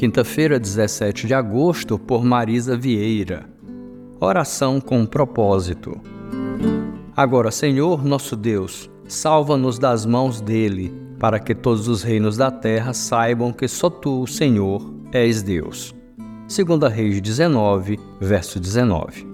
Quinta-feira, 17 de agosto, por Marisa Vieira. Oração com propósito. Agora, Senhor, nosso Deus, salva-nos das mãos dele, para que todos os reinos da terra saibam que só tu, Senhor, és Deus. Segunda Reis 19, verso 19.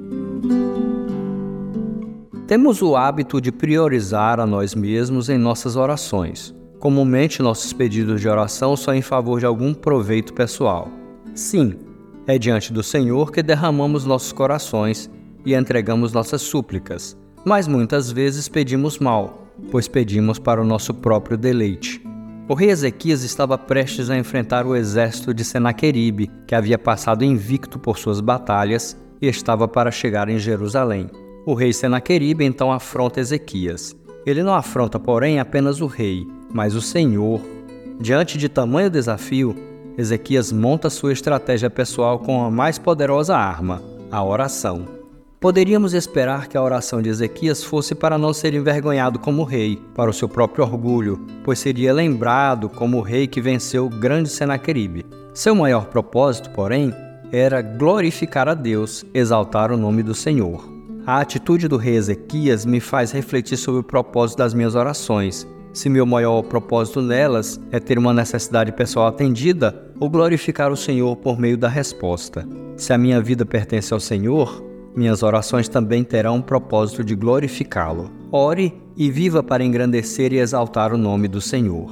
Temos o hábito de priorizar a nós mesmos em nossas orações. Comumente, nossos pedidos de oração são em favor de algum proveito pessoal. Sim, é diante do Senhor que derramamos nossos corações e entregamos nossas súplicas, mas muitas vezes pedimos mal, pois pedimos para o nosso próprio deleite. O rei Ezequias estava prestes a enfrentar o exército de Senaqueribe, que havia passado invicto por suas batalhas e estava para chegar em Jerusalém. O rei Senaqueribe então afronta Ezequias. Ele não afronta, porém, apenas o rei, mas o Senhor. Diante de tamanho desafio, Ezequias monta sua estratégia pessoal com a mais poderosa arma, a oração. Poderíamos esperar que a oração de Ezequias fosse para não ser envergonhado como rei, para o seu próprio orgulho, pois seria lembrado como o rei que venceu o grande Senaqueribe. Seu maior propósito, porém, era glorificar a Deus, exaltar o nome do Senhor. A atitude do rei Ezequias me faz refletir sobre o propósito das minhas orações. Se meu maior propósito nelas é ter uma necessidade pessoal atendida ou glorificar o Senhor por meio da resposta. Se a minha vida pertence ao Senhor, minhas orações também terão o propósito de glorificá-lo. Ore e viva para engrandecer e exaltar o nome do Senhor.